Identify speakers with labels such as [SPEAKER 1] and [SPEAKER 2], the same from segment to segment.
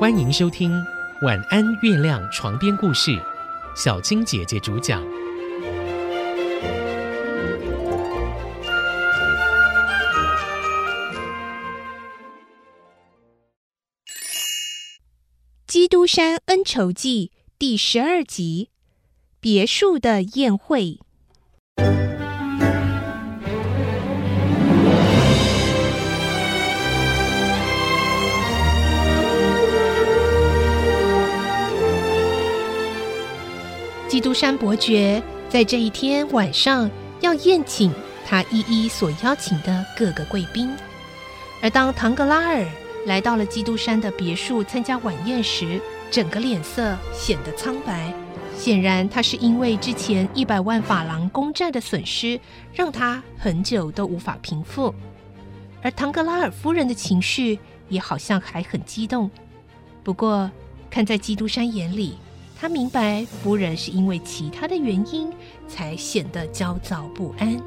[SPEAKER 1] 欢迎收听《晚安月亮》床边故事，小青姐姐主讲。
[SPEAKER 2] 《基督山恩仇记》第十二集：别墅的宴会。基督山伯爵在这一天晚上要宴请他一一所邀请的各个贵宾，而当唐格拉尔来到了基督山的别墅参加晚宴时，整个脸色显得苍白。显然，他是因为之前一百万法郎公债的损失，让他很久都无法平复。而唐格拉尔夫人的情绪也好像还很激动。不过，看在基督山眼里，他明白夫人是因为其他的原因才显得焦躁不安。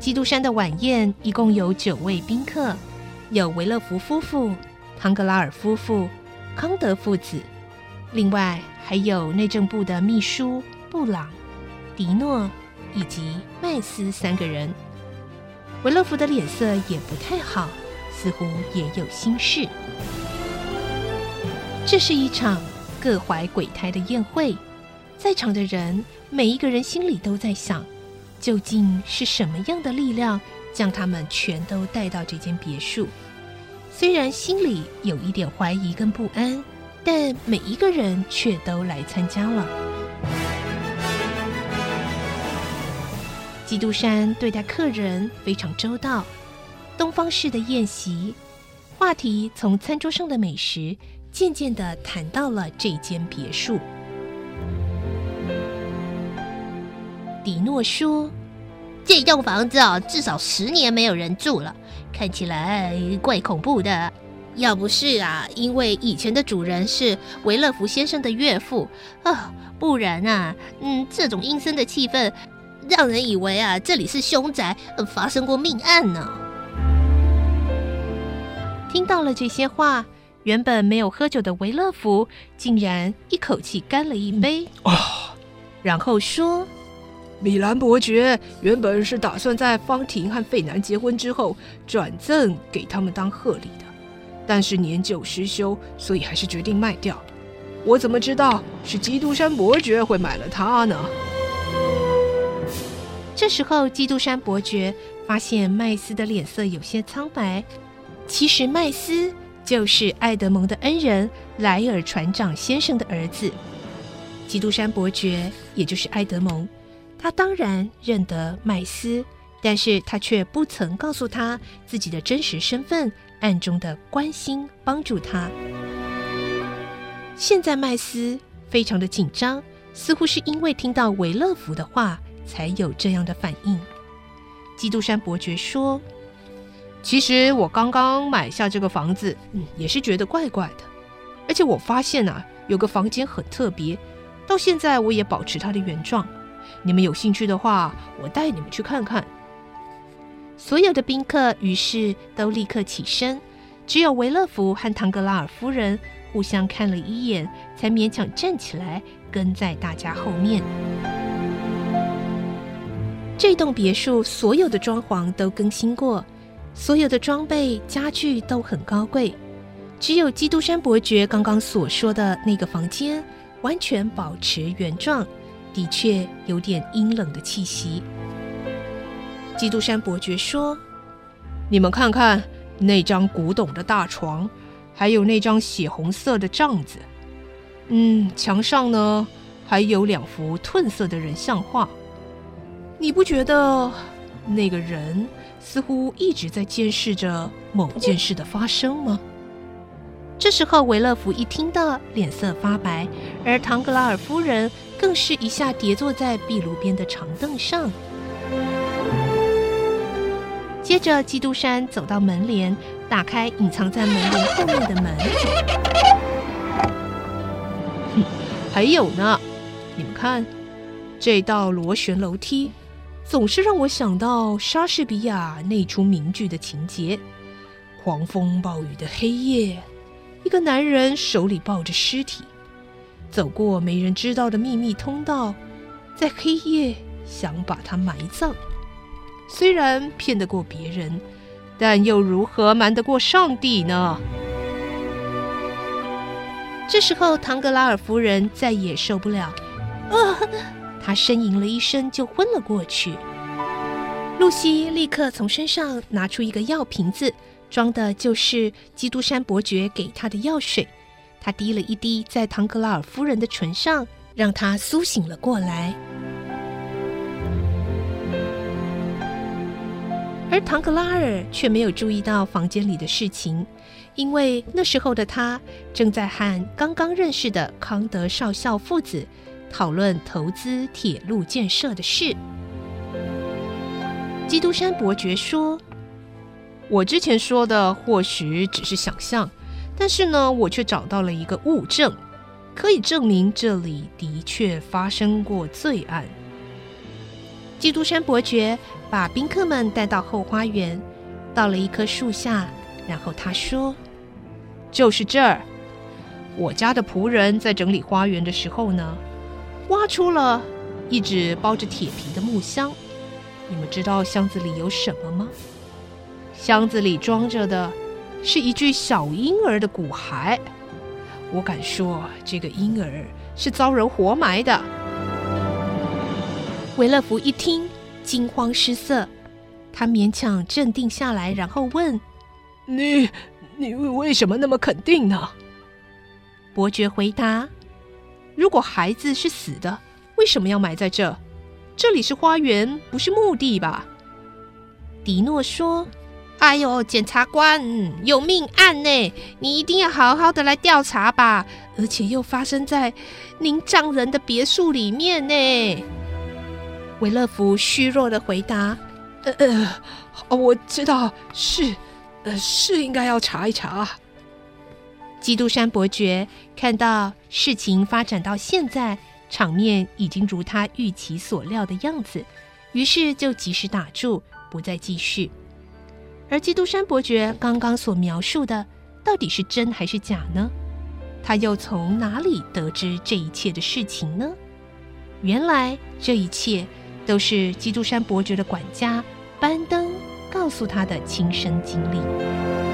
[SPEAKER 2] 基督山的晚宴一共有九位宾客，有维勒福夫妇、唐格拉尔夫妇、康德父子，另外还有内政部的秘书布朗、迪诺以及麦斯三个人。维勒福的脸色也不太好，似乎也有心事。这是一场各怀鬼胎的宴会，在场的人每一个人心里都在想，究竟是什么样的力量将他们全都带到这间别墅？虽然心里有一点怀疑跟不安，但每一个人却都来参加了。基督山对待客人非常周到，东方式的宴席，话题从餐桌上的美食。渐渐的谈到了这间别墅。迪诺说：“
[SPEAKER 3] 这栋房子啊，至少十年没有人住了，看起来怪恐怖的。要不是啊，因为以前的主人是维勒福先生的岳父啊，不然啊，嗯，这种阴森的气氛，让人以为啊，这里是凶宅，发生过命案呢。”
[SPEAKER 2] 听到了这些话。原本没有喝酒的维勒福竟然一口气干了一杯啊，然后说：“
[SPEAKER 4] 米兰伯爵原本是打算在方婷和费南结婚之后转赠给他们当贺礼的，但是年久失修，所以还是决定卖掉。我怎么知道是基督山伯爵会买了它呢？”
[SPEAKER 2] 这时候，基督山伯爵发现麦斯的脸色有些苍白。其实麦斯。就是爱德蒙的恩人莱尔船长先生的儿子，基督山伯爵，也就是爱德蒙。他当然认得麦斯，但是他却不曾告诉他自己的真实身份，暗中的关心帮助他。现在麦斯非常的紧张，似乎是因为听到维勒福的话才有这样的反应。基督山伯爵说。
[SPEAKER 4] 其实我刚刚买下这个房子，嗯，也是觉得怪怪的。而且我发现啊，有个房间很特别，到现在我也保持它的原状。你们有兴趣的话，我带你们去看看。
[SPEAKER 2] 所有的宾客于是都立刻起身，只有维勒福和唐格拉尔夫人互相看了一眼，才勉强站起来，跟在大家后面。这栋别墅所有的装潢都更新过。所有的装备家具都很高贵，只有基督山伯爵刚刚所说的那个房间完全保持原状，的确有点阴冷的气息。基督山伯爵说：“
[SPEAKER 4] 你们看看那张古董的大床，还有那张血红色的帐子，嗯，墙上呢还有两幅褪色的人像画，你不觉得那个人？”似乎一直在监视着某件事的发生吗？
[SPEAKER 2] 这时候，维勒福一听到，脸色发白，而唐格拉尔夫人更是一下跌坐在壁炉边的长凳上。接着，基督山走到门帘，打开隐藏在门帘后面的门。
[SPEAKER 4] 还有呢，你们看，这道螺旋楼梯。总是让我想到莎士比亚那出名剧的情节。狂风暴雨的黑夜，一个男人手里抱着尸体，走过没人知道的秘密通道，在黑夜想把他埋葬。虽然骗得过别人，但又如何瞒得过上帝呢？
[SPEAKER 2] 这时候，唐格拉尔夫人再也受不了，啊！他呻吟了一声，就昏了过去。露西立刻从身上拿出一个药瓶子，装的就是基督山伯爵给他的药水。他滴了一滴在唐格拉尔夫人的唇上，让她苏醒了过来。而唐格拉尔却没有注意到房间里的事情。因为那时候的他正在和刚刚认识的康德少校父子讨论投资铁路建设的事。基督山伯爵说：“
[SPEAKER 4] 我之前说的或许只是想象，但是呢，我却找到了一个物证，可以证明这里的确发生过罪案。”
[SPEAKER 2] 基督山伯爵把宾客们带到后花园，到了一棵树下，然后他说。
[SPEAKER 4] 就是这儿，我家的仆人在整理花园的时候呢，挖出了一只包着铁皮的木箱。你们知道箱子里有什么吗？箱子里装着的是一具小婴儿的骨骸。我敢说，这个婴儿是遭人活埋的。
[SPEAKER 2] 维勒福一听，惊慌失色，他勉强镇定下来，然后问：“
[SPEAKER 4] 你？”你为什么那么肯定呢？
[SPEAKER 2] 伯爵回答：“
[SPEAKER 4] 如果孩子是死的，为什么要埋在这？这里是花园，不是墓地吧？”
[SPEAKER 2] 迪诺说：“哎呦，检察官，有命案呢，你一定要好好的来调查吧，而且又发生在您丈人的别墅里面呢。”维勒福虚弱的回答：“
[SPEAKER 4] 呃呃，我知道是。”呃，是应该要查一查。
[SPEAKER 2] 基督山伯爵看到事情发展到现在，场面已经如他预期所料的样子，于是就及时打住，不再继续。而基督山伯爵刚刚所描述的，到底是真还是假呢？他又从哪里得知这一切的事情呢？原来这一切都是基督山伯爵的管家班登。告诉他的亲身经历。